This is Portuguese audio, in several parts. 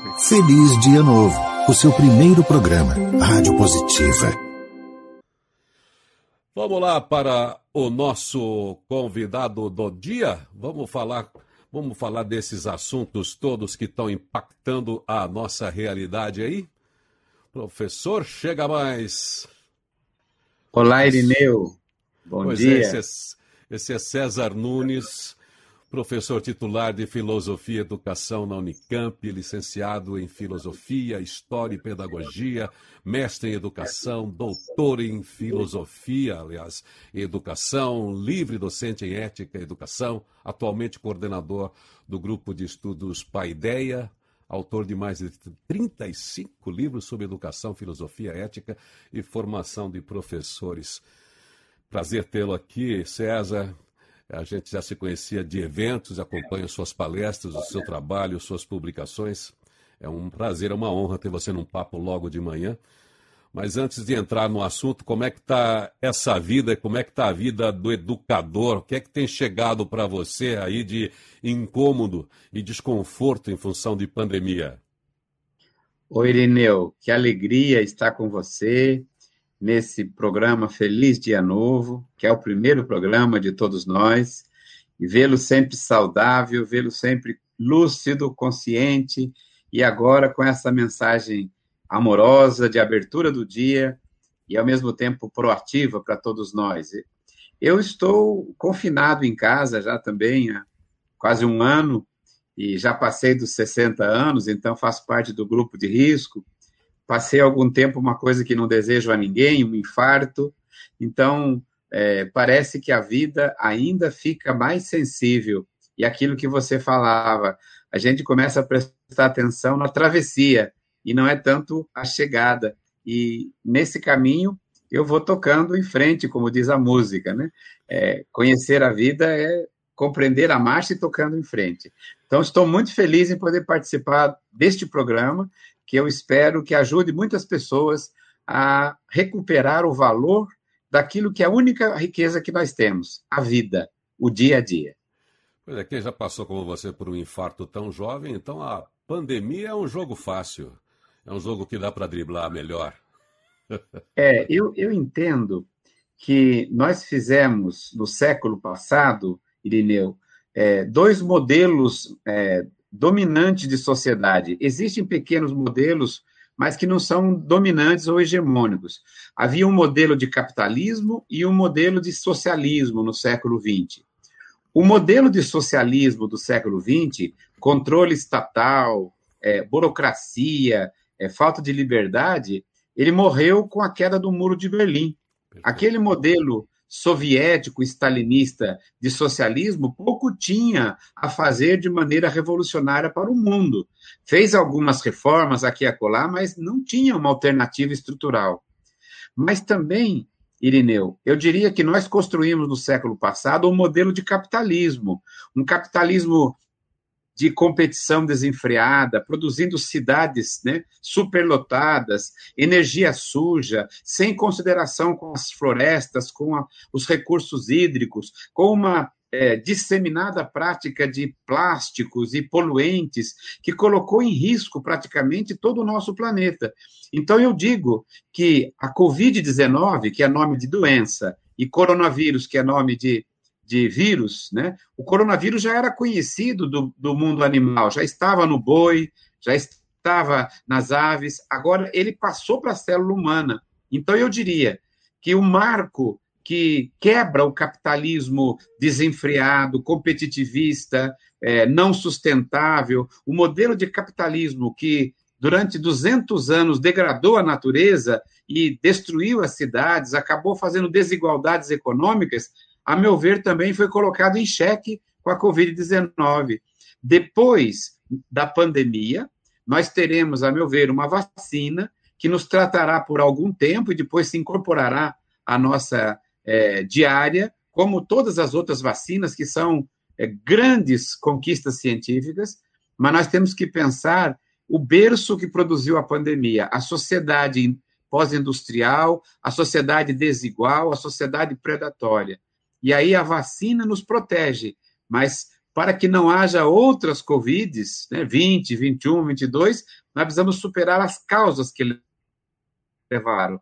Feliz Dia Novo, o seu primeiro programa, Rádio Positiva. Vamos lá para o nosso convidado do dia. Vamos falar, vamos falar desses assuntos todos que estão impactando a nossa realidade aí. Professor, chega mais. Olá, Irineu. Bom pois dia. É, esse, é, esse é César Nunes, professor titular de Filosofia e Educação na Unicamp, licenciado em Filosofia, História e Pedagogia, mestre em Educação, doutor em Filosofia, aliás, Educação, livre docente em Ética e Educação, atualmente coordenador do Grupo de Estudos Paideia, autor de mais de 35 livros sobre educação, filosofia, ética e formação de professores. Prazer tê-lo aqui, César. A gente já se conhecia de eventos, acompanha suas palestras, o seu trabalho, suas publicações. É um prazer, é uma honra ter você num papo logo de manhã. Mas antes de entrar no assunto, como é que está essa vida, como é que está a vida do educador? O que é que tem chegado para você aí de incômodo e desconforto em função de pandemia? Oi, Irineu, que alegria estar com você nesse programa Feliz Dia Novo, que é o primeiro programa de todos nós, e vê-lo sempre saudável, vê-lo sempre lúcido, consciente, e agora com essa mensagem amorosa, de abertura do dia e, ao mesmo tempo, proativa para todos nós. Eu estou confinado em casa já também há quase um ano e já passei dos 60 anos, então faço parte do grupo de risco. Passei algum tempo uma coisa que não desejo a ninguém, um infarto. Então, é, parece que a vida ainda fica mais sensível. E aquilo que você falava, a gente começa a prestar atenção na travessia e não é tanto a chegada. E nesse caminho eu vou tocando em frente, como diz a música, né? É, conhecer a vida é compreender a marcha e tocando em frente. Então estou muito feliz em poder participar deste programa, que eu espero que ajude muitas pessoas a recuperar o valor daquilo que é a única riqueza que nós temos, a vida, o dia a dia. Pois é, quem já passou como você por um infarto tão jovem, então a pandemia é um jogo fácil. É um jogo que dá para driblar melhor. É, eu, eu entendo que nós fizemos no século passado, Irineu, é, dois modelos é, dominantes de sociedade. Existem pequenos modelos, mas que não são dominantes ou hegemônicos. Havia um modelo de capitalismo e um modelo de socialismo no século XX. O modelo de socialismo do século XX, controle estatal, é, burocracia, é, falta de liberdade, ele morreu com a queda do Muro de Berlim. Aquele modelo soviético, stalinista de socialismo pouco tinha a fazer de maneira revolucionária para o mundo. Fez algumas reformas aqui e acolá, mas não tinha uma alternativa estrutural. Mas também, Irineu, eu diria que nós construímos no século passado um modelo de capitalismo, um capitalismo de competição desenfreada, produzindo cidades né, superlotadas, energia suja, sem consideração com as florestas, com a, os recursos hídricos, com uma é, disseminada prática de plásticos e poluentes que colocou em risco praticamente todo o nosso planeta. Então, eu digo que a Covid-19, que é nome de doença, e coronavírus, que é nome de de vírus, né? O coronavírus já era conhecido do, do mundo animal, já estava no boi, já estava nas aves, agora ele passou para a célula humana. Então, eu diria que o marco que quebra o capitalismo desenfreado, competitivista, é, não sustentável, o modelo de capitalismo que durante 200 anos degradou a natureza e destruiu as cidades, acabou fazendo desigualdades econômicas, a meu ver, também foi colocado em xeque com a Covid-19. Depois da pandemia, nós teremos, a meu ver, uma vacina que nos tratará por algum tempo e depois se incorporará à nossa é, diária, como todas as outras vacinas, que são é, grandes conquistas científicas, mas nós temos que pensar o berço que produziu a pandemia, a sociedade pós-industrial, a sociedade desigual, a sociedade predatória. E aí a vacina nos protege, mas para que não haja outras Covids, né, 20, 21, 22, nós precisamos superar as causas que levaram.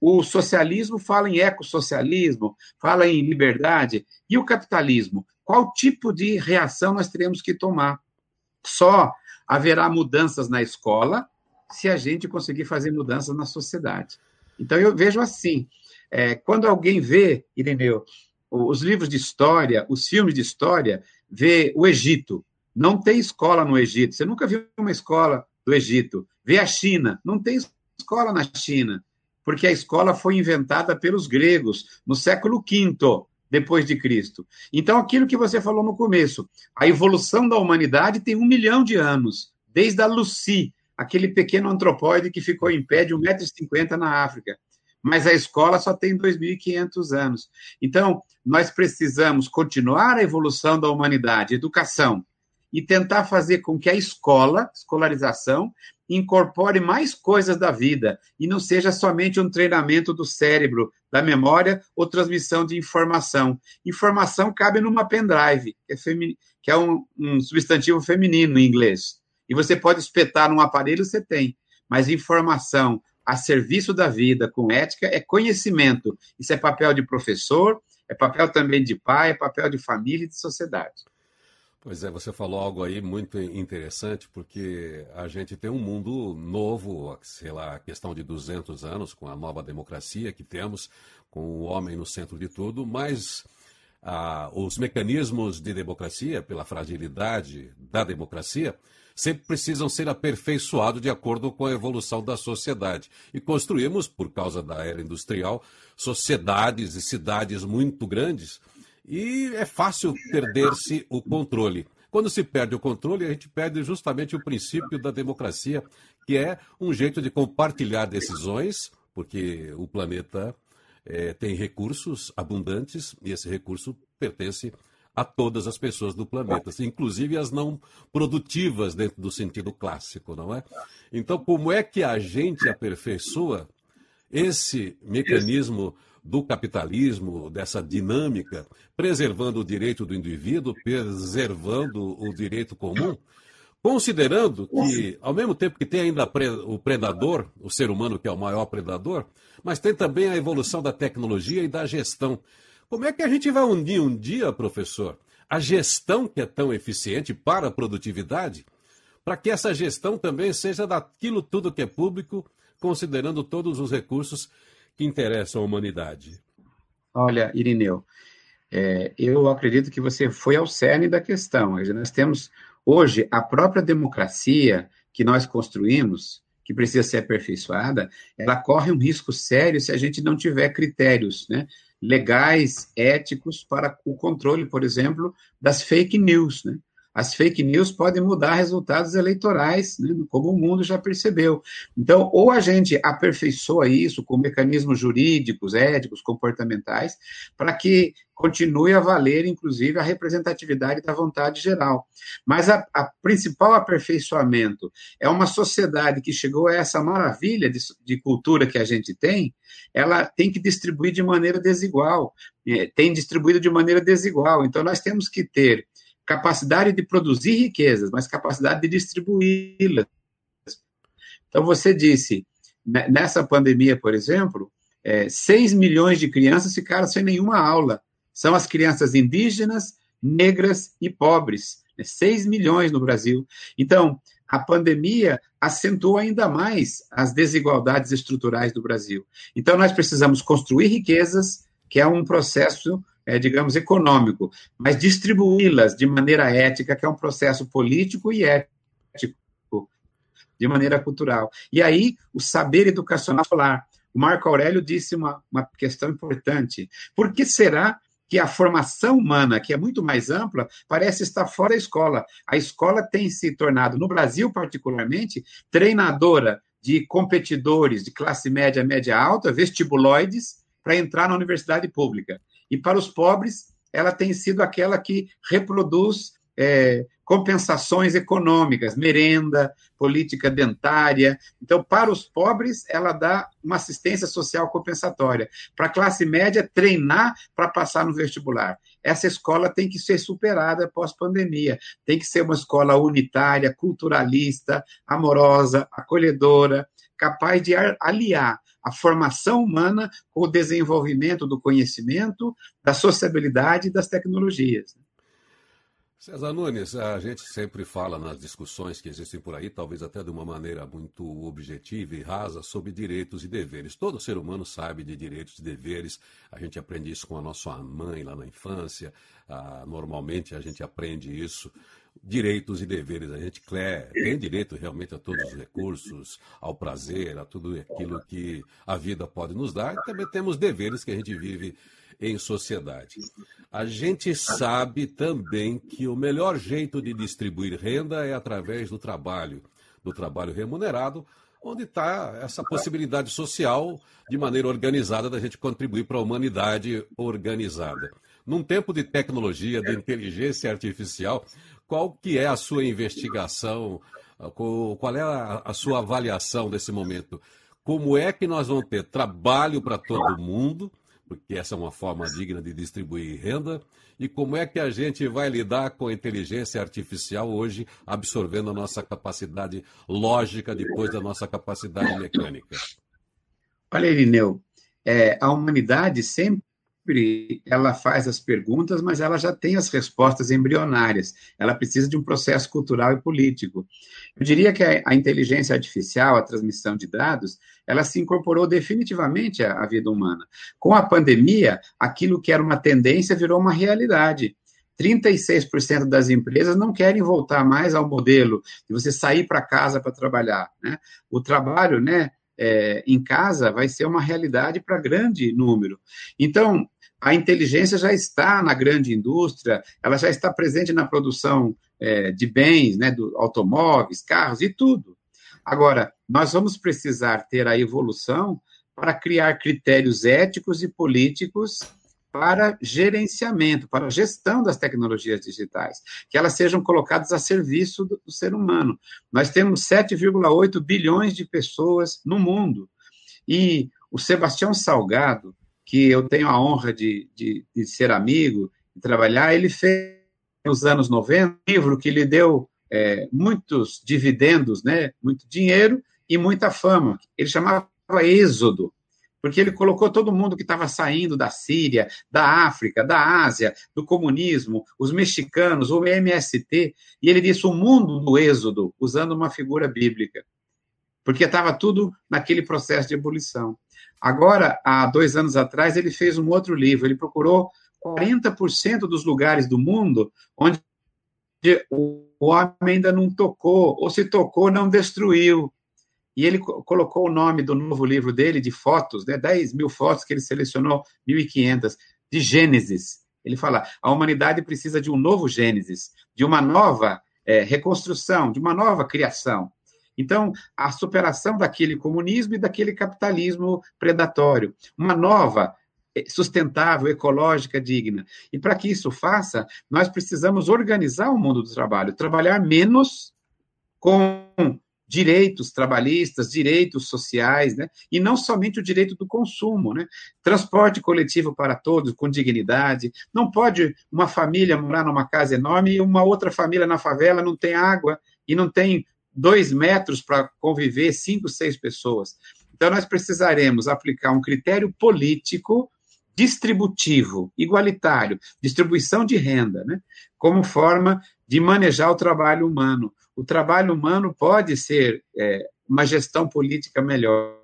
O socialismo fala em ecossocialismo, fala em liberdade. E o capitalismo? Qual tipo de reação nós teremos que tomar? Só haverá mudanças na escola se a gente conseguir fazer mudanças na sociedade. Então, eu vejo assim: é, quando alguém vê, Irineu, os livros de história, os filmes de história, vê o Egito. Não tem escola no Egito. Você nunca viu uma escola do Egito. Vê a China. Não tem escola na China porque a escola foi inventada pelos gregos no século V depois de Cristo. Então, aquilo que você falou no começo, a evolução da humanidade tem um milhão de anos, desde a Lucy, aquele pequeno antropóide que ficou em pé de 1,50m na África. Mas a escola só tem 2.500 anos. Então, nós precisamos continuar a evolução da humanidade, educação, e tentar fazer com que a escola, escolarização, incorpore mais coisas da vida e não seja somente um treinamento do cérebro, da memória ou transmissão de informação. Informação cabe numa pendrive, que é, que é um, um substantivo feminino em inglês. E você pode espetar num aparelho, você tem. Mas informação a serviço da vida, com ética, é conhecimento. Isso é papel de professor, é papel também de pai, é papel de família e de sociedade. Pois é, você falou algo aí muito interessante, porque a gente tem um mundo novo, sei lá, questão de 200 anos, com a nova democracia que temos, com o homem no centro de tudo, mas ah, os mecanismos de democracia, pela fragilidade da democracia, sempre precisam ser aperfeiçoados de acordo com a evolução da sociedade. E construímos, por causa da era industrial, sociedades e cidades muito grandes e é fácil perder-se o controle. Quando se perde o controle, a gente perde justamente o princípio da democracia, que é um jeito de compartilhar decisões, porque o planeta é, tem recursos abundantes e esse recurso pertence a todas as pessoas do planeta, inclusive as não produtivas dentro do sentido clássico, não é? Então, como é que a gente aperfeiçoa esse mecanismo do capitalismo, dessa dinâmica, preservando o direito do indivíduo, preservando o direito comum, considerando que, ao mesmo tempo que tem ainda o predador, o ser humano que é o maior predador, mas tem também a evolução da tecnologia e da gestão. Como é que a gente vai unir um dia, professor, a gestão que é tão eficiente para a produtividade, para que essa gestão também seja daquilo tudo que é público, considerando todos os recursos que interessam à humanidade? Olha, Irineu, é, eu acredito que você foi ao cerne da questão. Nós temos hoje a própria democracia que nós construímos, que precisa ser aperfeiçoada, ela corre um risco sério se a gente não tiver critérios né, legais, éticos para o controle, por exemplo, das fake news. Né? As fake news podem mudar resultados eleitorais, né, como o mundo já percebeu. Então, ou a gente aperfeiçoa isso com mecanismos jurídicos, éticos, comportamentais, para que continue a valer, inclusive, a representatividade da vontade geral. Mas a, a, principal aperfeiçoamento é uma sociedade que chegou a essa maravilha de, de cultura que a gente tem, ela tem que distribuir de maneira desigual, é, tem distribuído de maneira desigual. Então, nós temos que ter capacidade de produzir riquezas, mas capacidade de distribuí-las. Então, você disse, né, nessa pandemia, por exemplo, é, 6 milhões de crianças ficaram sem nenhuma aula. São as crianças indígenas, negras e pobres. Né? 6 milhões no Brasil. Então, a pandemia acentuou ainda mais as desigualdades estruturais do Brasil. Então, nós precisamos construir riquezas, que é um processo é, digamos, econômico, mas distribuí-las de maneira ética, que é um processo político e ético, de maneira cultural. E aí, o saber educacional falar. O Marco Aurélio disse uma, uma questão importante. Por que será que a formação humana, que é muito mais ampla, parece estar fora da escola? A escola tem se tornado, no Brasil particularmente, treinadora de competidores de classe média, média alta, vestibuloides, para entrar na universidade pública. E para os pobres, ela tem sido aquela que reproduz é, compensações econômicas, merenda, política dentária. Então, para os pobres, ela dá uma assistência social compensatória. Para a classe média, treinar para passar no vestibular. essa escola tem que ser superada pós-pandemia. Tem que ser uma escola unitária, culturalista, amorosa, acolhedora, capaz de aliar a formação humana com o desenvolvimento do conhecimento, da sociabilidade e das tecnologias. César Nunes, a gente sempre fala nas discussões que existem por aí, talvez até de uma maneira muito objetiva e rasa, sobre direitos e deveres. Todo ser humano sabe de direitos e deveres, a gente aprende isso com a nossa mãe lá na infância, ah, normalmente a gente aprende isso. Direitos e deveres, a gente quer, tem direito realmente a todos os recursos, ao prazer, a tudo aquilo que a vida pode nos dar, e também temos deveres que a gente vive em sociedade. A gente sabe também que o melhor jeito de distribuir renda é através do trabalho, do trabalho remunerado, onde está essa possibilidade social de maneira organizada da gente contribuir para a humanidade organizada. Num tempo de tecnologia, de inteligência artificial, qual que é a sua investigação, qual é a, sua avaliação desse momento? Como é que nós vamos ter trabalho para todo mundo? porque essa é uma forma digna de distribuir renda, e como é que a gente vai lidar com a inteligência artificial hoje, absorvendo a nossa capacidade lógica depois da nossa capacidade mecânica? Olha, Irineu, é, a humanidade sempre ela faz as perguntas, mas ela já tem as respostas embrionárias. Ela precisa de um processo cultural e político. Eu diria que a, a inteligência artificial, a transmissão de dados, ela se incorporou definitivamente à, à vida humana. Com a pandemia, aquilo que era uma tendência virou uma realidade. 36% das empresas não querem voltar mais ao modelo de você sair para casa para trabalhar. Né? O trabalho né, é, em casa vai ser uma realidade para grande número. Então, a inteligência já está na grande indústria, ela já está presente na produção é, de bens, né, do automóveis, carros e tudo. Agora, nós vamos precisar ter a evolução para criar critérios éticos e políticos para gerenciamento, para gestão das tecnologias digitais, que elas sejam colocadas a serviço do, do ser humano. Nós temos 7,8 bilhões de pessoas no mundo. E o Sebastião Salgado, que eu tenho a honra de, de, de ser amigo e trabalhar, ele fez nos anos 90 um livro que lhe deu é, muitos dividendos, né, muito dinheiro e muita fama. Ele chamava Êxodo, porque ele colocou todo mundo que estava saindo da Síria, da África, da Ásia, do comunismo, os mexicanos, o MST, e ele disse o mundo do Êxodo, usando uma figura bíblica, porque estava tudo naquele processo de ebulição. Agora, há dois anos atrás, ele fez um outro livro. Ele procurou 40% dos lugares do mundo onde o homem ainda não tocou, ou se tocou, não destruiu. E ele colocou o nome do novo livro dele, de fotos, né, 10 mil fotos que ele selecionou, 1.500, de Gênesis. Ele fala: a humanidade precisa de um novo Gênesis, de uma nova é, reconstrução, de uma nova criação. Então, a superação daquele comunismo e daquele capitalismo predatório, uma nova eh, sustentável, ecológica, digna. E para que isso faça, nós precisamos organizar o mundo do trabalho, trabalhar menos com direitos trabalhistas, direitos sociais, né? E não somente o direito do consumo, né? Transporte coletivo para todos, com dignidade. Não pode uma família morar numa casa enorme e uma outra família na favela não tem água e não tem dois metros para conviver cinco, seis pessoas. Então, nós precisaremos aplicar um critério político distributivo, igualitário, distribuição de renda, né? como forma de manejar o trabalho humano. O trabalho humano pode ser é, uma gestão política melhor.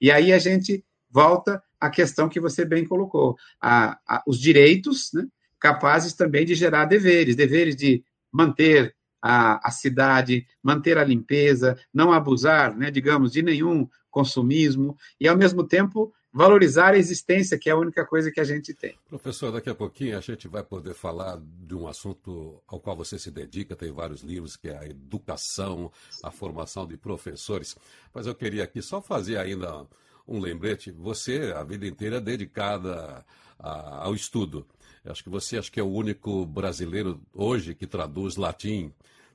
E aí a gente volta à questão que você bem colocou: a, a, os direitos né, capazes também de gerar deveres deveres de manter a, a cidade, manter a limpeza, não abusar, né, digamos, de nenhum consumismo e, ao mesmo tempo, valorizar a existência, que é a única coisa que a gente tem. Professor, daqui a pouquinho a gente vai poder falar de um assunto ao qual você se dedica, tem vários livros, que é a educação, a formação de professores. Mas eu queria aqui só fazer ainda um lembrete. Você, a vida inteira, é dedicada a, ao estudo. Acho que você acho que é o único brasileiro hoje que traduz latim,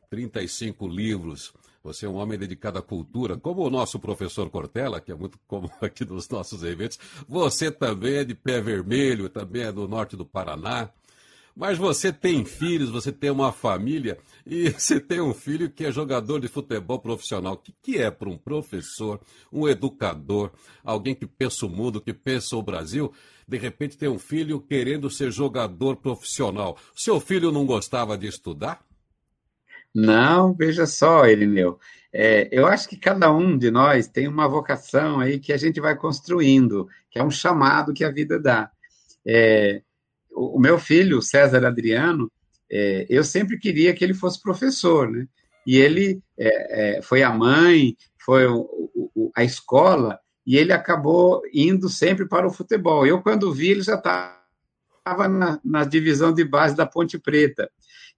35 livros. Você é um homem dedicado à cultura, como o nosso professor Cortella, que é muito comum aqui nos nossos eventos. Você também é de pé vermelho, também é do norte do Paraná. Mas você tem filhos, você tem uma família e você tem um filho que é jogador de futebol profissional. O que, que é para um professor, um educador, alguém que pensa o mundo, que pensa o Brasil, de repente ter um filho querendo ser jogador profissional? Seu filho não gostava de estudar? Não, veja só, Irineu. É, eu acho que cada um de nós tem uma vocação aí que a gente vai construindo, que é um chamado que a vida dá. É, o, o, meu filho, César Adriano, é, eu sempre queria que ele fosse professor, né? E ele é, é, foi a mãe, foi o, o, a escola, e ele acabou indo sempre para o futebol. Eu, quando vi, ele já estava na, na divisão de base da Ponte Preta.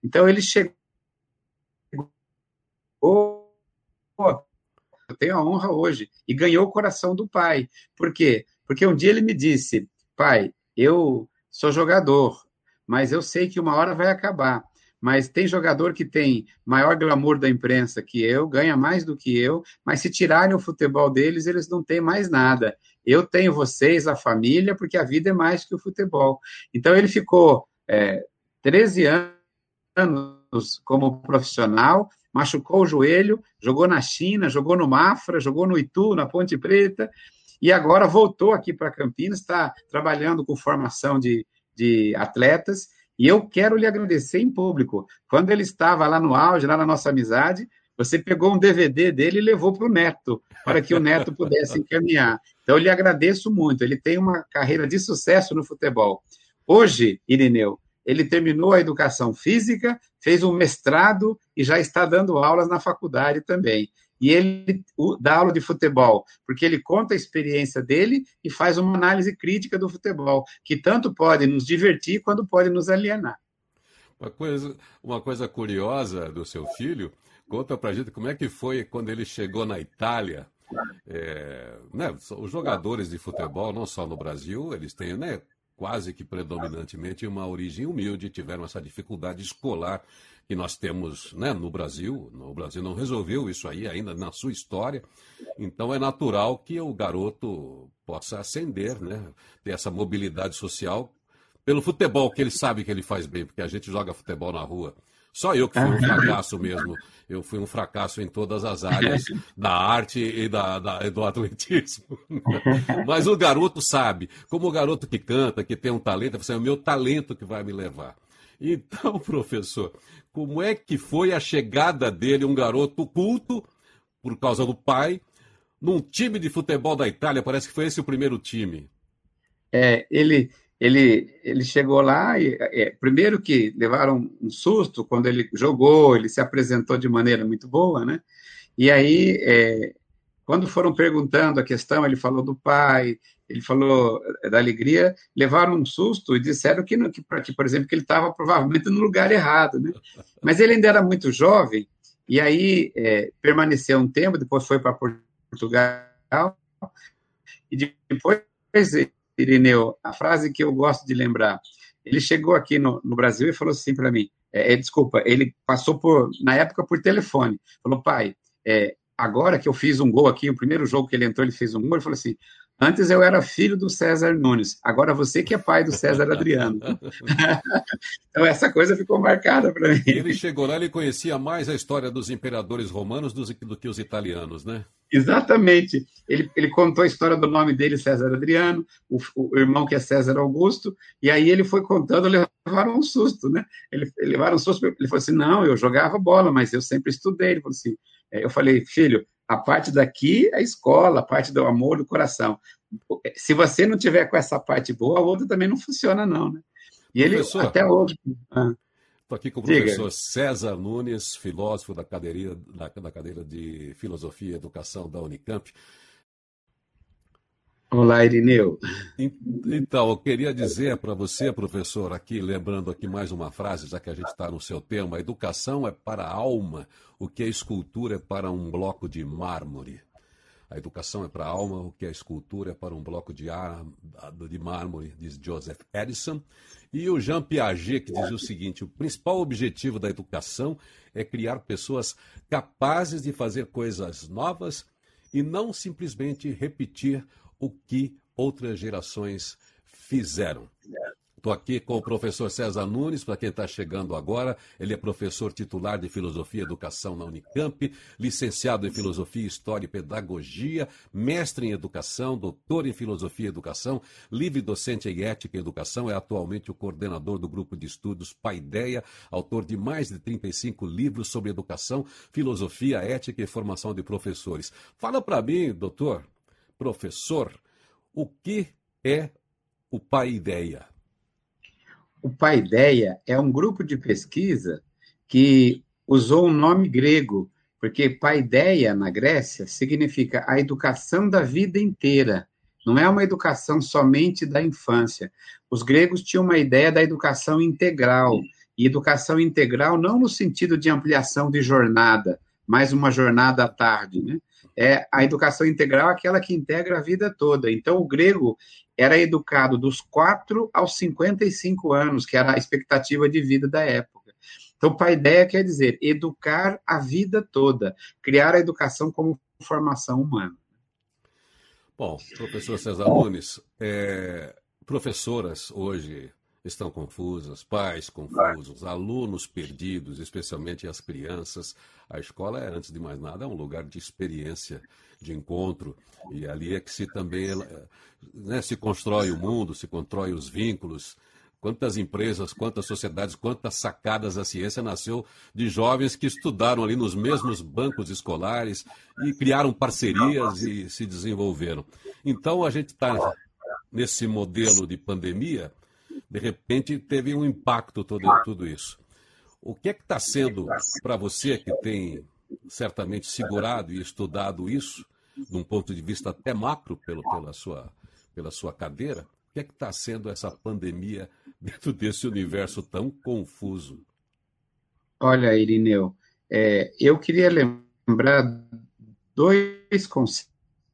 Então, ele chegou eu tenho a honra hoje, e ganhou o coração do pai. Por quê? Porque um dia ele me disse, pai, eu sou jogador, mas eu sei que uma hora vai acabar. Mas tem jogador que tem maior glamour da imprensa que eu, ganha mais do que eu, mas se tirarem o futebol deles, eles não têm mais nada. Eu tenho vocês, a família, porque a vida é mais que o futebol. Então ele ficou é, 13 anos como profissional, machucou o joelho, jogou na China, jogou no Mafra, jogou no Itu, na Ponte Preta, e agora voltou aqui para Campinas, está trabalhando com formação de, de atletas, e eu quero lhe agradecer em público. Quando ele estava lá no auge, lá na nossa amizade, você pegou um DVD dele e levou para o neto, para que o neto pudesse encaminhar. Então, eu lhe agradeço muito. Ele tem uma carreira de sucesso no futebol. Hoje, Irineu, ele terminou a educação física, fez um mestrado e já está dando aulas na faculdade também. E ele dá aula de futebol, porque ele conta a experiência dele e faz uma análise crítica do futebol, que tanto pode nos divertir quanto pode nos alienar. Uma coisa, uma coisa curiosa do seu filho, conta pra gente como é que foi quando ele chegou na Itália. É, né, os jogadores de futebol, não só no Brasil, eles têm né, quase que predominantemente uma origem humilde, tiveram essa dificuldade escolar que nós temos né, no Brasil. O Brasil não resolveu isso aí ainda na sua história. Então é natural que o garoto possa ascender, né, ter essa mobilidade social pelo futebol, que ele sabe que ele faz bem, porque a gente joga futebol na rua. Só eu que fui um fracasso mesmo. Eu fui um fracasso em todas as áreas da arte e da, da, do atletismo. Mas o garoto sabe, como o garoto que canta, que tem um talento, é o meu talento que vai me levar. Então, professor, como é que foi a chegada dele, um garoto culto, por causa do pai, num time de futebol da Itália? Parece que foi esse o primeiro time. É, ele, ele, ele chegou lá e, é, primeiro que levaram um susto quando ele jogou, ele se apresentou de maneira muito boa, né? E aí, é, quando foram perguntando a questão, ele falou do pai, ele falou é, da alegria, levaram um susto e disseram que, que, que por exemplo, que ele estava provavelmente no lugar errado, né? Mas ele ainda era muito jovem, e aí é, permaneceu um tempo, depois foi para Portugal, e depois Irineu, a frase que eu gosto de lembrar. Ele chegou aqui no, no Brasil e falou assim para mim: é, é, desculpa, ele passou por, na época, por telefone. Falou, pai, é, agora que eu fiz um gol aqui, o primeiro jogo que ele entrou, ele fez um gol, ele falou assim: Antes eu era filho do César Nunes, agora você que é pai do César Adriano. então essa coisa ficou marcada para mim. Ele chegou lá, ele conhecia mais a história dos imperadores romanos do, do que os italianos, né? Exatamente. Ele, ele contou a história do nome dele, César Adriano, o, o, irmão que é César Augusto, e aí ele foi contando, levaram um susto, né? Ele, levaram um susto, ele falou assim, não, eu jogava bola, mas eu sempre estudei. Ele falou assim, é, eu falei, filho, a parte daqui é a escola, a parte do amor do coração. Se você não tiver com essa parte boa, a outra também não funciona, não, né? E ele Professor, até hoje. Ah, Estou aqui com o professor Diga. César Nunes, filósofo da cadeira, da, da cadeira de Filosofia e Educação da Unicamp. Olá, Irineu. Então, eu queria dizer para você, professor, aqui, lembrando aqui mais uma frase, já que a gente está no seu tema: educação é para a alma, o que a escultura é para um bloco de mármore. A educação é para a alma, o que a escultura é para um bloco de, ar, de mármore, diz Joseph Edison. E o Jean Piaget, que diz o seguinte: o principal objetivo da educação é criar pessoas capazes de fazer coisas novas e não simplesmente repetir o que outras gerações fizeram. Estou aqui com o professor César Nunes, para quem está chegando agora. Ele é professor titular de Filosofia e Educação na Unicamp, licenciado em Filosofia, História e Pedagogia, mestre em Educação, doutor em Filosofia e Educação, livre docente em Ética e Educação, é atualmente o coordenador do grupo de estudos Paideia, autor de mais de 35 livros sobre educação, filosofia, ética e formação de professores. Fala para mim, doutor, professor, o que é o Paideia? o Paideia é um grupo de pesquisa que usou um nome grego, porque Paideia, na Grécia, significa a educação da vida inteira. Não é uma educação somente da infância. Os gregos tinham uma ideia da educação integral. E educação integral não no sentido de ampliação de jornada, mais uma jornada à tarde, né? É a educação integral aquela que integra a vida toda. Então, o grego era educado dos 4 aos 55 anos, que era a expectativa de vida da época. Então, paideia quer dizer educar a vida toda, criar a educação como formação humana. Bom, professor César Nunes, é, professoras hoje estão confusas, pais confusos, alunos perdidos, especialmente as crianças. A escola é, antes de mais nada, é um lugar de experiência, de encontro, e ali é que se também né, se constrói o mundo, se constrói os vínculos. Quantas empresas, quantas sociedades, quantas sacadas a ciência nasceu de jovens que estudaram ali nos mesmos bancos escolares e criaram parcerias e se desenvolveram. Então a gente está nesse modelo de pandemia de repente teve um impacto todo tudo isso. O que é que está sendo para você que tem certamente segurado e estudado isso, de um ponto de vista até macro pelo, pela, sua, pela sua cadeira, o que é que está sendo essa pandemia dentro desse universo tão confuso? Olha, Irineu, é, eu queria lembrar dois conceitos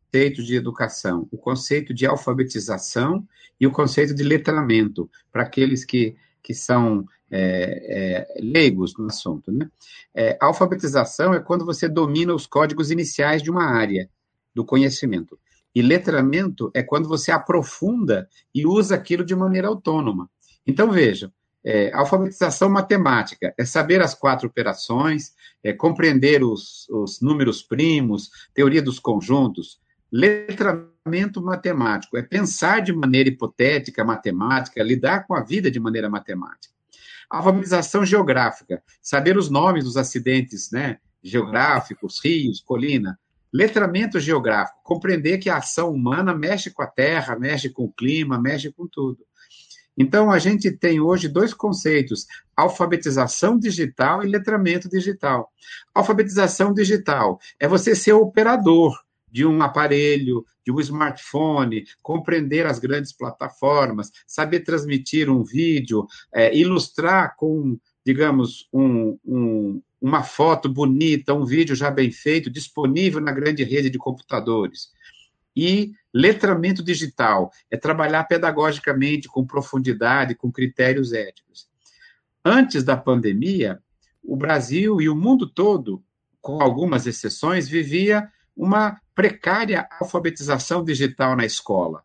conceitos de educação, o conceito de alfabetização e o conceito de letramento, para aqueles que, que são é, é, leigos no assunto. Né? É, alfabetização é quando você domina os códigos iniciais de uma área do conhecimento. E letramento é quando você aprofunda e usa aquilo de maneira autônoma. Então, vejam, é, alfabetização matemática é saber as quatro operações, é compreender os, os números primos, teoria dos conjuntos, Letramento matemático é pensar de maneira hipotética, matemática, lidar com a vida de maneira matemática. Alfabetização geográfica, saber os nomes dos acidentes né, geográficos, rios, colina. Letramento geográfico, compreender que a ação humana mexe com a terra, mexe com o clima, mexe com tudo. Então, a gente tem hoje dois conceitos: alfabetização digital e letramento digital. Alfabetização digital é você ser operador, de um aparelho, de um smartphone, compreender as grandes plataformas, saber transmitir um vídeo, é, ilustrar com, digamos, um, um, uma foto bonita, um vídeo já bem feito, disponível na grande rede de computadores. E letramento digital é trabalhar pedagogicamente, com profundidade, com critérios éticos. Antes da pandemia, o Brasil e o mundo todo, com algumas exceções, vivia uma precária alfabetização digital na escola.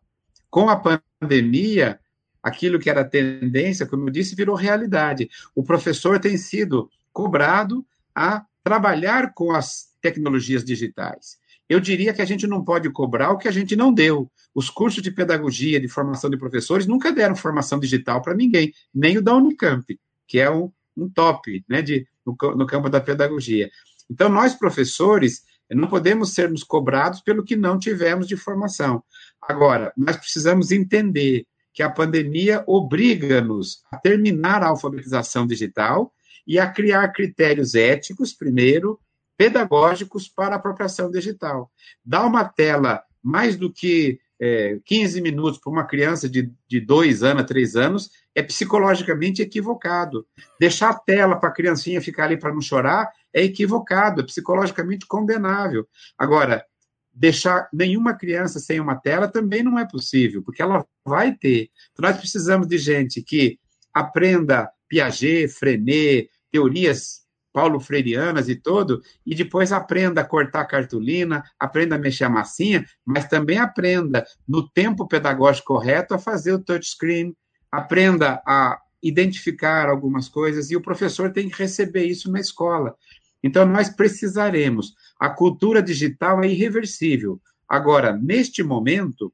Com a pandemia, aquilo que era tendência, como eu disse, virou realidade. O professor tem sido cobrado a trabalhar com as tecnologias digitais. Eu diria que a gente não pode cobrar o que a gente não deu. Os cursos de pedagogia, de formação de professores, nunca deram formação digital para ninguém, nem o da Unicamp, que é um, um top né, de, no, no campo da pedagogia. Então, nós, professores, não podemos sermos cobrados pelo que não tivemos de formação. Agora, nós precisamos entender que a pandemia obriga-nos a terminar a alfabetização digital e a criar critérios éticos, primeiro, pedagógicos para a apropriação digital. Dar uma tela mais do que é, 15 minutos para uma criança de, de dois anos, três anos, é psicologicamente equivocado. Deixar a tela para a criancinha ficar ali para não chorar é equivocado, é psicologicamente condenável. Agora, deixar nenhuma criança sem uma tela também não é possível, porque ela vai ter. Então, nós precisamos de gente que aprenda Piaget, Frenet, teorias paulo freireanas e todo, e depois aprenda a cortar cartolina, aprenda a mexer a massinha, mas também aprenda, no tempo pedagógico correto, a fazer o touchscreen, aprenda a identificar algumas coisas, e o professor tem que receber isso na escola. Então, nós precisaremos. A cultura digital é irreversível. Agora, neste momento,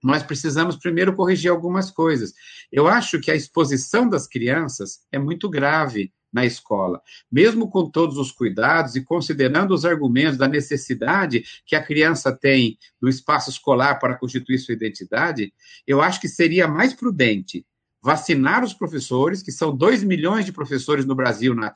nós precisamos primeiro corrigir algumas coisas. Eu acho que a exposição das crianças é muito grave na escola. Mesmo com todos os cuidados e considerando os argumentos da necessidade que a criança tem do espaço escolar para constituir sua identidade, eu acho que seria mais prudente vacinar os professores, que são 2 milhões de professores no Brasil na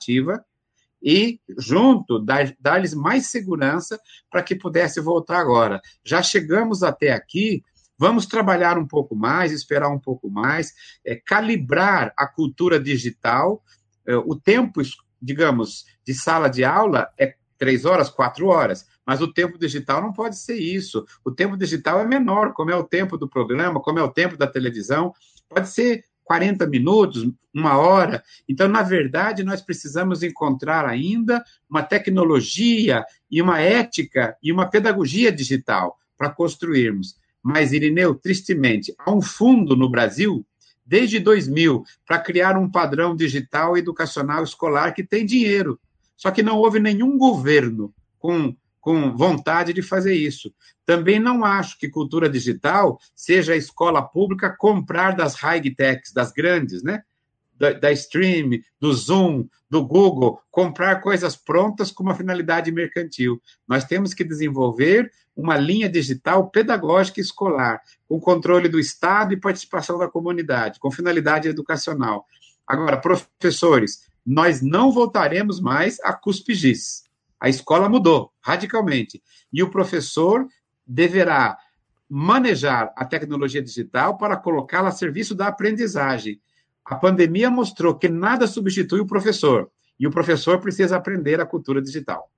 e, junto, dar-lhes mais segurança para que pudesse voltar agora. Já chegamos até aqui, vamos trabalhar um pouco mais, esperar um pouco mais, é, calibrar a cultura digital é, o tempo, digamos, de sala de aula é três horas, quatro horas, mas o tempo digital não pode ser isso. O tempo digital é menor, como é o tempo do programa, como é o tempo da televisão, pode ser 40 minutos, uma hora. Então, na verdade, nós precisamos encontrar ainda uma tecnologia e uma ética e uma pedagogia digital para construirmos. Mas, Irineu, tristemente, há um fundo no Brasil desde 2000, para criar um padrão digital educacional escolar que tem dinheiro. Só que não houve nenhum governo com, com vontade de fazer isso. Também não acho que cultura digital seja a escola pública comprar das high techs, das grandes, né? Da, da, Stream, do Zoom, do Google, comprar coisas prontas com uma finalidade mercantil. Nós temos que desenvolver uma linha digital pedagógica escolar, com controle do Estado e participação da comunidade, com finalidade educacional. Agora, professores, nós não voltaremos mais a cuspigis. A escola mudou radicalmente. E o professor deverá manejar a tecnologia digital para colocá-la a serviço da aprendizagem. A pandemia mostrou que nada substitui o professor, e o professor precisa aprender a cultura digital.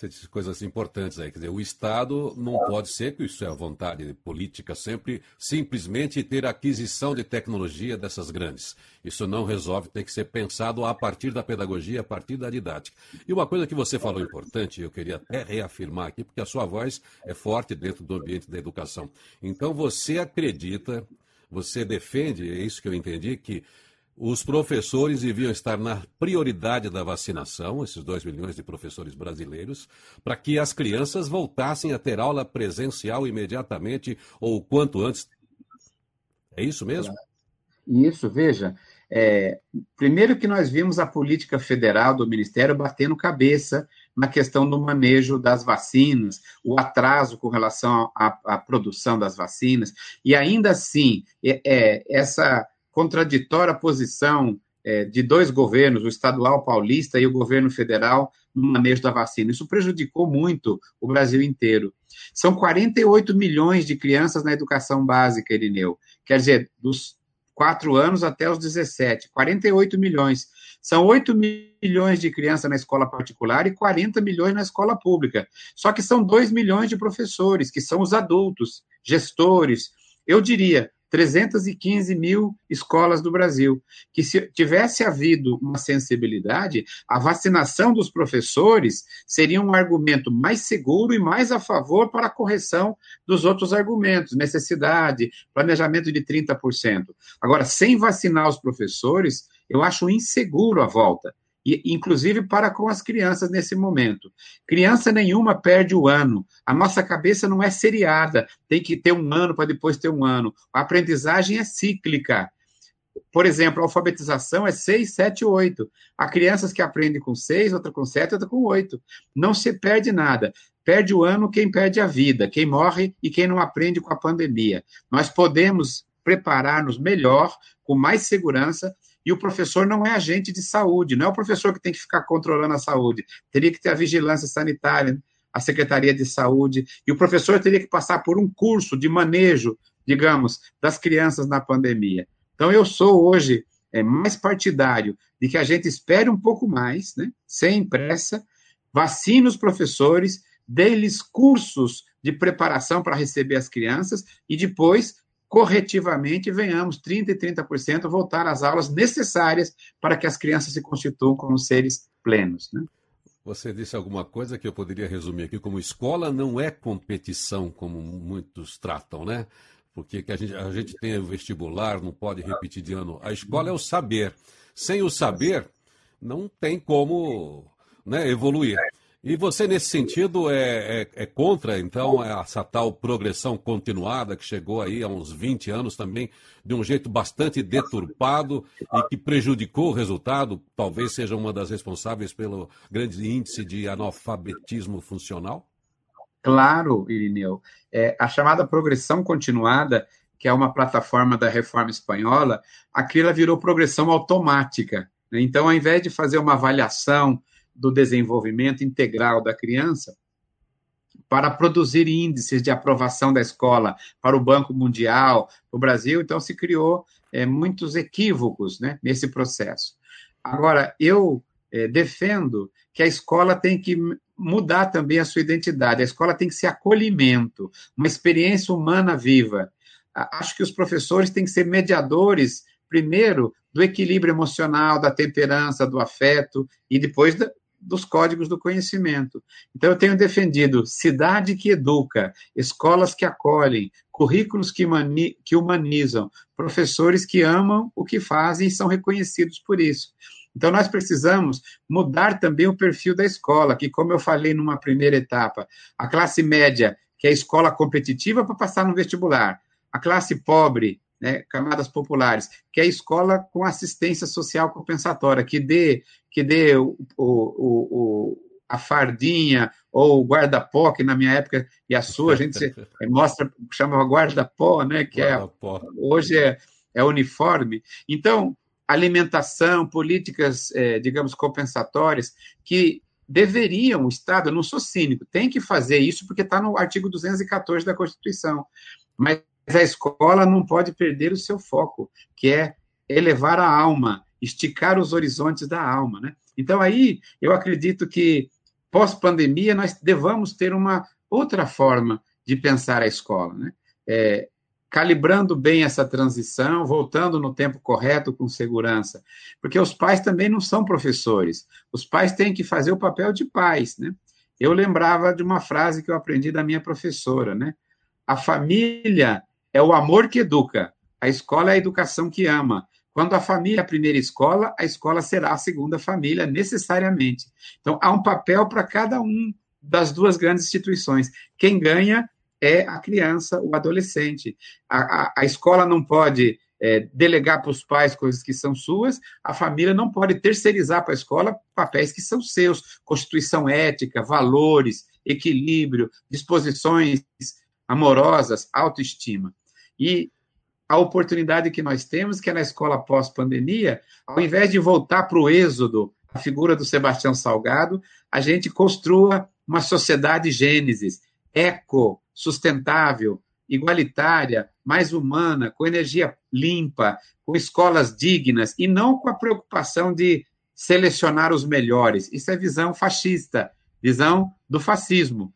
Você disse coisas importantes aí. Quer dizer, o Estado não pode ser, que isso é a vontade política sempre, simplesmente ter aquisição de tecnologia dessas grandes. Isso não resolve, tem que ser pensado a partir da pedagogia, a partir da didática. E uma coisa que você falou importante, eu queria até reafirmar aqui, porque a sua voz é forte dentro do ambiente da educação. Então, você acredita, você defende, é isso que eu entendi, que os professores deviam estar na prioridade da vacinação, esses 2 milhões de professores brasileiros, para que as crianças voltassem a ter aula presencial imediatamente ou quanto antes. É isso mesmo? Isso, veja. É, primeiro que nós vimos a política federal do Ministério batendo cabeça na questão do manejo das vacinas, o atraso com relação à, produção das vacinas, e ainda assim, é, é essa contraditória posição é, de dois governos, o estadual paulista e o governo federal, no manejo da vacina. Isso prejudicou muito o Brasil inteiro. São 48 milhões de crianças na educação básica, Irineu. Quer dizer, dos 4 anos até os 17, 48 milhões. São 8 milhões de crianças na escola particular e 40 milhões na escola pública. Só que são 2 milhões de professores, que são os adultos, gestores. Eu diria, 315 mil escolas do Brasil. Que se tivesse havido uma sensibilidade, a vacinação dos professores seria um argumento mais seguro e mais a favor para a correção dos outros argumentos, necessidade, planejamento de 30%. Agora, sem vacinar os professores, eu acho inseguro a volta e, inclusive para com as crianças nesse momento. Criança nenhuma perde o ano. A nossa cabeça não é seriada, tem que ter um ano para depois ter um ano. A aprendizagem é cíclica. Por exemplo, a alfabetização é 6, 7, 8. Há crianças que aprendem com 6, outra com 7, outra com 8. Não se perde nada. Perde o ano quem perde a vida, quem morre e quem não aprende com a pandemia. Nós podemos preparar-nos melhor, com mais segurança, e o professor não é agente de saúde, não é o professor que tem que ficar controlando a saúde. Teria que ter a vigilância sanitária, a Secretaria de Saúde, e o professor teria que passar por um curso de manejo, digamos, das crianças na pandemia. Então, eu sou hoje é, mais partidário de que a gente espere um pouco mais, né, sem pressa, vacine os professores, dê-lhes cursos de preparação para receber as crianças e depois, corretivamente, venhamos 30% e 30% voltar às aulas necessárias para que as crianças se constituam como seres plenos. Né? Você disse alguma coisa que eu poderia resumir aqui como escola não é competição, como muitos tratam, né? Porque a gente, a gente tem vestibular, não pode repetir de ano. A escola é o saber. Sem o saber, não tem como né, evoluir. E você, nesse sentido, é, é, é, contra, então, essa tal progressão continuada que chegou aí há uns 20 anos também, de um jeito bastante deturpado e que prejudicou o resultado, talvez seja uma das responsáveis pelo grande índice de analfabetismo funcional? Claro, Irineu. É, a chamada progressão continuada, que é uma plataforma da reforma espanhola, aquilo virou progressão automática. Né? Então, ao invés de fazer uma avaliação do desenvolvimento integral da criança, para produzir índices de aprovação da escola para o Banco Mundial, o Brasil, então se criou é, muitos equívocos né, nesse processo. Agora, eu é, defendo que a escola tem que mudar também a sua identidade, a escola tem que ser acolhimento, uma experiência humana viva. Acho que os professores têm que ser mediadores, primeiro, do equilíbrio emocional, da temperança, do afeto, e depois dos códigos do conhecimento. Então, eu tenho defendido cidade que educa, escolas que acolhem, currículos que, que humanizam, professores que amam o que fazem e são reconhecidos por isso. Então, nós precisamos mudar também o perfil da escola, que, como eu falei numa primeira etapa, a classe média, que é a escola competitiva para passar no vestibular, a classe pobre, né, camadas populares, que é a escola com assistência social compensatória, que dê, que dê o, o, o a fardinha ou o guarda-pó, que na minha época e a sua, a gente se, mostra, chama guarda-pó, né, que é, hoje é, é uniforme. Então, alimentação, políticas, é, digamos, compensatórias, que deveriam, o Estado, eu não sou cínico, tem que fazer isso porque está no artigo 214 da Constituição, mas a escola não pode perder o seu foco, que é elevar a alma, esticar os horizontes da alma, né? Então aí eu acredito que pós-pandemia nós devamos ter uma outra forma de pensar a escola, né? É, calibrando bem essa transição, voltando no tempo correto com segurança, porque os pais também não são professores, os pais têm que fazer o papel de pais, né? Eu lembrava de uma frase que eu aprendi da minha professora, né? A família é o amor que educa. A escola é a educação que ama. Quando a família é a primeira escola, a escola será a segunda família, necessariamente. Então, há um papel para cada um das duas grandes instituições. Quem ganha é a criança, o adolescente. A, a, a escola não pode é, delegar para os pais coisas que são suas, a família não pode terceirizar para a escola papéis que são seus. Constituição ética, valores, equilíbrio, disposições amorosas, autoestima. E a oportunidade que nós temos, que é na escola pós-pandemia, ao invés de voltar para o êxodo, a figura do Sebastião Salgado, a gente construa uma sociedade gênesis, eco, sustentável, igualitária, mais humana, com energia limpa, com escolas dignas, e não com a preocupação de selecionar os melhores. Isso é visão fascista, visão do fascismo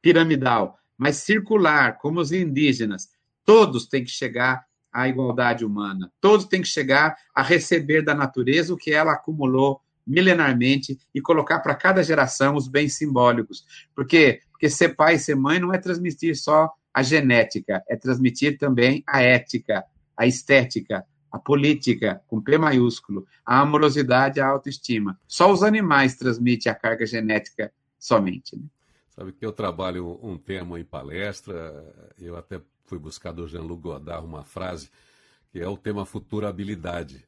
piramidal, mas circular, como os indígenas, Todos têm que chegar à igualdade humana, todos têm que chegar a receber da natureza o que ela acumulou milenarmente e colocar para cada geração os bens simbólicos. Por quê? Porque ser pai e ser mãe não é transmitir só a genética, é transmitir também a ética, a estética, a política, com P maiúsculo, a amorosidade, a autoestima. Só os animais transmitem a carga genética somente. Né? Sabe que eu trabalho um tema em palestra, eu até fui buscar do Jean-Luc Godard uma frase que é o tema futurabilidade,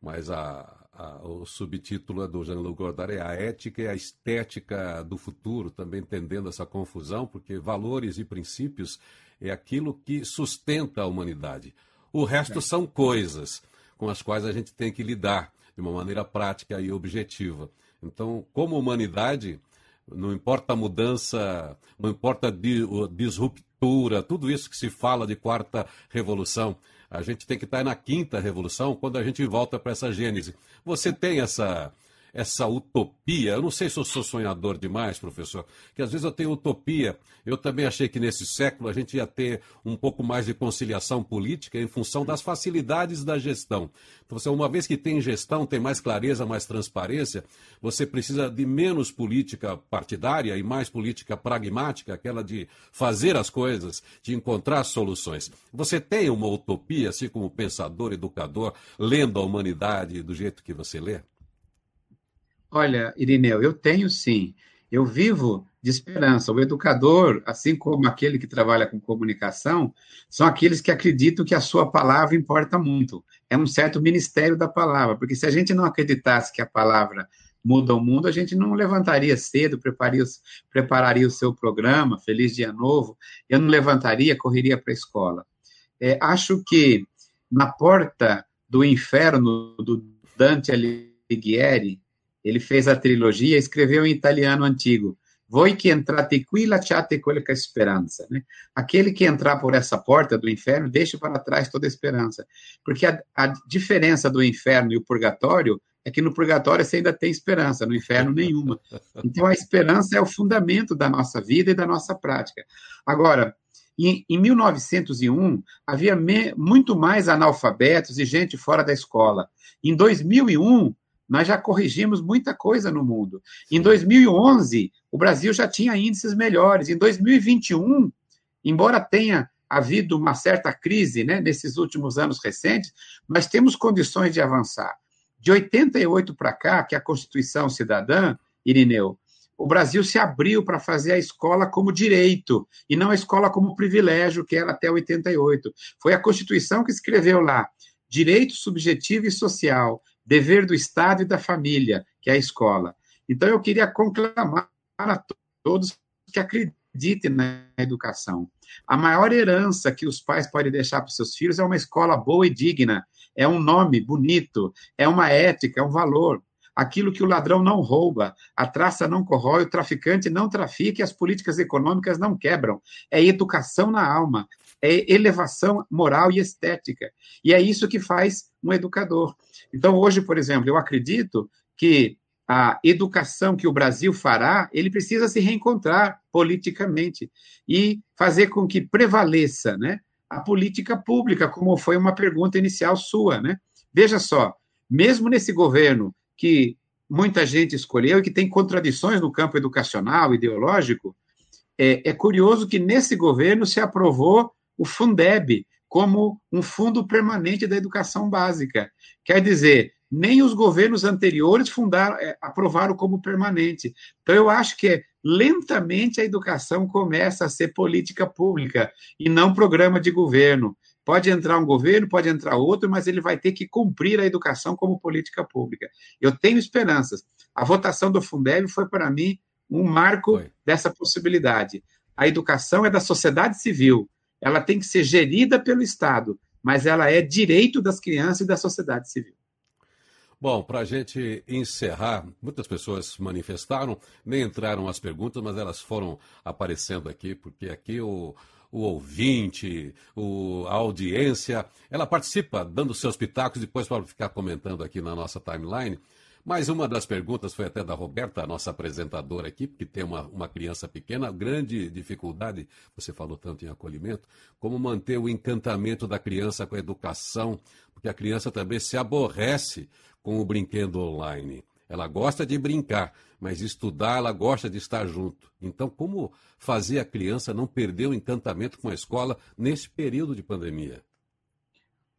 mas a, a, o subtítulo é do Jean-Luc Godard é a ética e a estética do futuro, também entendendo essa confusão, porque valores e princípios é aquilo que sustenta a humanidade. O resto são coisas com as quais a gente tem que lidar de uma maneira prática e objetiva. Então, como humanidade, não importa a mudança, não importa a disruptura, tudo isso que se fala de quarta revolução. A gente tem que estar na quinta revolução quando a gente volta para essa gênese. Você tem essa, essa utopia. Eu não sei se eu sou sonhador demais, professor, que às vezes eu tenho utopia. Eu também achei que nesse século a gente ia ter um pouco mais de conciliação política em função das facilidades da gestão. Então, você, uma vez que tem gestão, tem mais clareza, mais transparência, você precisa de menos política partidária e mais política pragmática, aquela de fazer as coisas, de encontrar soluções. Você tem uma utopia, assim como pensador, educador, lendo a humanidade do jeito que você lê? Olha, Irineu, eu tenho sim. Eu vivo de esperança. O educador, assim como aquele que trabalha com comunicação, são aqueles que acreditam que a sua palavra importa muito. É um certo ministério da palavra, porque se a gente não acreditasse que a palavra muda o mundo, a gente não levantaria cedo, prepararia, prepararia o seu programa, Feliz Dia Novo, eu não levantaria, correria para a escola. É, acho que na porta do inferno do Dante Alighieri, ele fez a trilogia, escreveu em italiano antigo. Voi que entrate qui lasciate quella esperança. Né? Aquele que entrar por essa porta do inferno, deixe para trás toda a esperança. Porque a, a diferença do inferno e o purgatório é que no purgatório você ainda tem esperança, no inferno nenhuma. Então a esperança é o fundamento da nossa vida e da nossa prática. Agora, em, em 1901, havia me, muito mais analfabetos e gente fora da escola. Em 2001, nós já corrigimos muita coisa no mundo. Em 2011, o Brasil já tinha índices melhores. Em 2021, embora tenha havido uma certa crise né, nesses últimos anos recentes, nós temos condições de avançar. De 88 para cá, que é a Constituição Cidadã, Irineu, o Brasil se abriu para fazer a escola como direito e não a escola como privilégio, que era até 88. Foi a Constituição que escreveu lá direito subjetivo e social, dever do Estado e da família, que é a escola. Então, eu queria conclamar a todos que acreditem na educação. A maior herança que os pais podem deixar para os seus filhos é uma escola boa e digna, é um nome bonito, é uma ética, é um valor. Aquilo que o ladrão não rouba, a traça não corrói, o traficante não trafica e as políticas econômicas não quebram. É educação na alma, é elevação moral e estética. E é isso que faz um educador. Então, hoje, por exemplo, eu acredito que a educação que o Brasil fará, ele precisa se reencontrar politicamente e fazer com que prevaleça né, a política pública, como foi uma pergunta inicial sua. Né? Veja só, mesmo nesse governo que muita gente escolheu e que tem contradições no campo educacional, ideológico, é, é curioso que nesse governo se aprovou o Fundeb como um fundo permanente da educação básica. Quer dizer, nem os governos anteriores fundaram, é, aprovaram como permanente. Então, eu acho que lentamente a educação começa a ser política pública e não programa de governo. Pode entrar um governo, pode entrar outro, mas ele vai ter que cumprir a educação como política pública. Eu tenho esperanças. A votação do Fundeb foi, para mim, um marco foi. dessa possibilidade. A educação é da sociedade civil, ela tem que ser gerida pelo Estado, mas ela é direito das crianças e da sociedade civil. Bom, para a gente encerrar, muitas pessoas manifestaram, nem entraram as perguntas, mas elas foram aparecendo aqui, porque aqui o, o ouvinte, o, a audiência, ela participa dando seus pitacos, depois para ficar comentando aqui na nossa timeline. Mas uma das perguntas foi até da Roberta, a nossa apresentadora aqui, porque tem uma, uma criança pequena, grande dificuldade, você falou tanto em acolhimento, como manter o encantamento da criança com a educação, porque a criança também se aborrece com o brinquedo online. Ela gosta de brincar, mas estudar ela gosta de estar junto. Então, como fazer a criança não perder o encantamento com a escola nesse período de pandemia?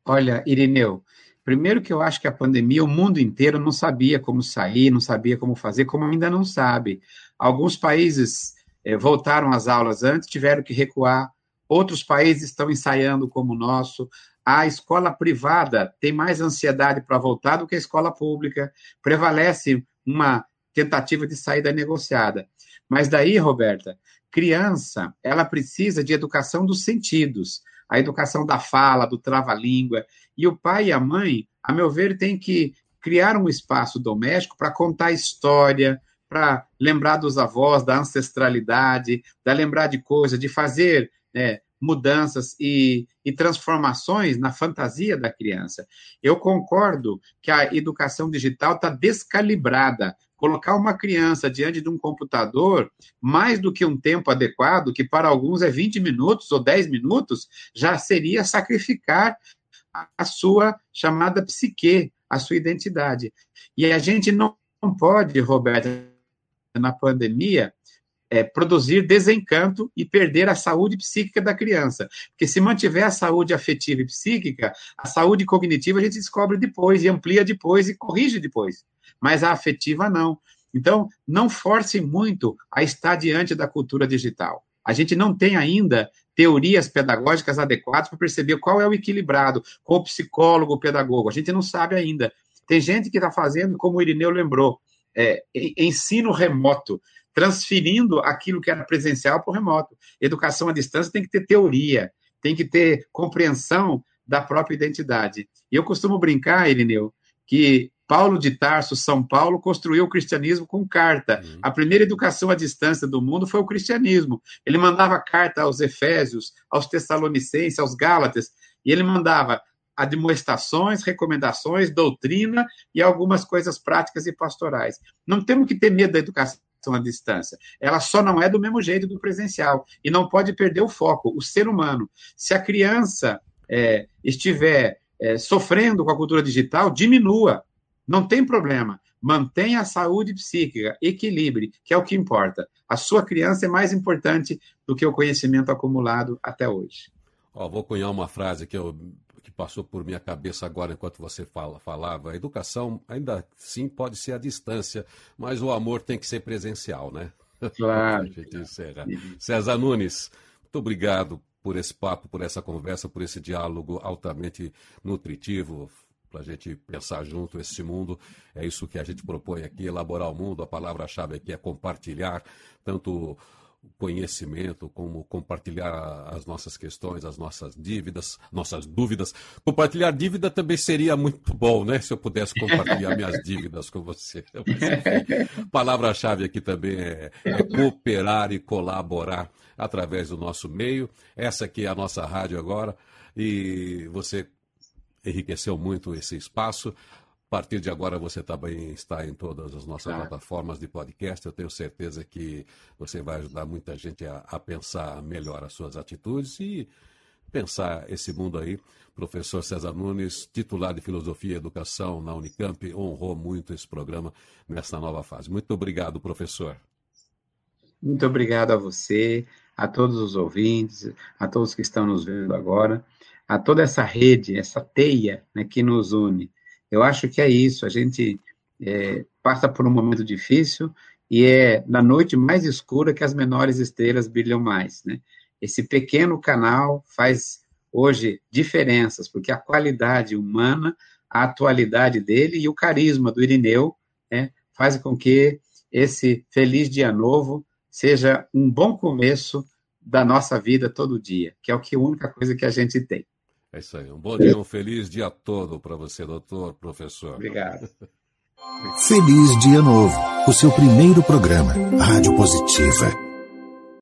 Olha, Irineu, Primeiro que eu acho que a pandemia, o mundo inteiro não sabia como sair, não sabia como fazer, como ainda não sabe. Alguns países eh, voltaram às aulas antes, tiveram que recuar. Outros países estão ensaiando como o nosso. A escola privada tem mais ansiedade para voltar do que a escola pública. Prevalece uma tentativa de saída negociada. Mas daí, Roberta, criança, ela precisa de educação dos sentidos a educação da fala, do trava-língua. E o pai e a mãe, a meu ver, têm que criar um espaço doméstico para contar história, para lembrar dos avós, da ancestralidade, da lembrar de coisas, de fazer né, mudanças e, e, transformações na fantasia da criança. Eu concordo que a educação digital está descalibrada. Colocar uma criança diante de um computador, mais do que um tempo adequado, que para alguns é 20 minutos ou 10 minutos, já seria sacrificar a, sua chamada psique, a sua identidade. E a gente não pode, Roberto, na pandemia, é, produzir desencanto e perder a saúde psíquica da criança. Porque se mantiver a saúde afetiva e psíquica, a saúde cognitiva a gente descobre depois, e amplia depois, e corrige depois. Mas a afetiva não. Então, não force muito a estar diante da cultura digital. A gente não tem ainda teorias pedagógicas adequadas para perceber qual é o equilibrado com o psicólogo, o pedagogo. A gente não sabe ainda. Tem gente que está fazendo, como o Irineu lembrou, é, ensino remoto transferindo aquilo que era presencial para o remoto. Educação à distância tem que ter teoria, tem que ter compreensão da própria identidade. E eu costumo brincar, Irineu, que Paulo de Tarso, São Paulo, construiu o cristianismo com carta. Uhum. A primeira educação à distância do mundo foi o cristianismo. Ele mandava carta aos Efésios, aos Tessalonicenses, aos Gálatas, e ele mandava admoestações, recomendações, doutrina e algumas coisas práticas e pastorais. Não temos que ter medo da educação à distância. Ela só não é do mesmo jeito do presencial e não pode perder o foco, o ser humano. Se a criança é, estiver é, sofrendo com a cultura digital, diminua, não tem problema. Mantenha a saúde psíquica, equilibre, que é o que importa. A sua criança é mais importante do que o conhecimento acumulado até hoje. Oh, vou cunhar uma frase que eu que passou por minha cabeça agora enquanto você fala, falava. A educação ainda sim pode ser à distância, mas o amor tem que ser presencial, né? Claro. César Nunes, muito obrigado por esse papo, por essa conversa, por esse diálogo altamente nutritivo, para a gente pensar junto esse mundo. É isso que a gente propõe aqui, elaborar o mundo. A palavra-chave aqui é compartilhar, tanto conhecimento, como compartilhar as nossas questões, as nossas dívidas, nossas dúvidas. Compartilhar dívida também seria muito bom, né? Se eu pudesse compartilhar minhas dívidas com você. Palavra-chave aqui também é, é, cooperar e colaborar através do nosso meio. Essa aqui é a nossa rádio agora e você enriqueceu muito esse espaço. A partir de agora você também está em todas as nossas ah. plataformas de podcast. Eu tenho certeza que você vai ajudar muita gente a, a, pensar melhor as suas atitudes e pensar esse mundo aí. Professor César Nunes, titular de Filosofia e Educação na Unicamp, honrou muito esse programa nessa nova fase. Muito obrigado, professor. Muito obrigado a você, a todos os ouvintes, a todos que estão nos vendo agora, a toda essa rede, essa teia né, que nos une eu acho que é isso. A gente é, passa por um momento difícil e é na noite mais escura que as menores estrelas brilham mais, né? Esse pequeno canal faz hoje diferenças, porque a qualidade humana, a atualidade dele e o carisma do Irineu né, faz com que esse feliz dia novo seja um bom começo da nossa vida todo dia, que é a única coisa que a gente tem. É isso aí. Um bom dia, um feliz dia todo para você, doutor, professor. Obrigado. Feliz Dia Novo, o seu primeiro programa, Rádio Positiva.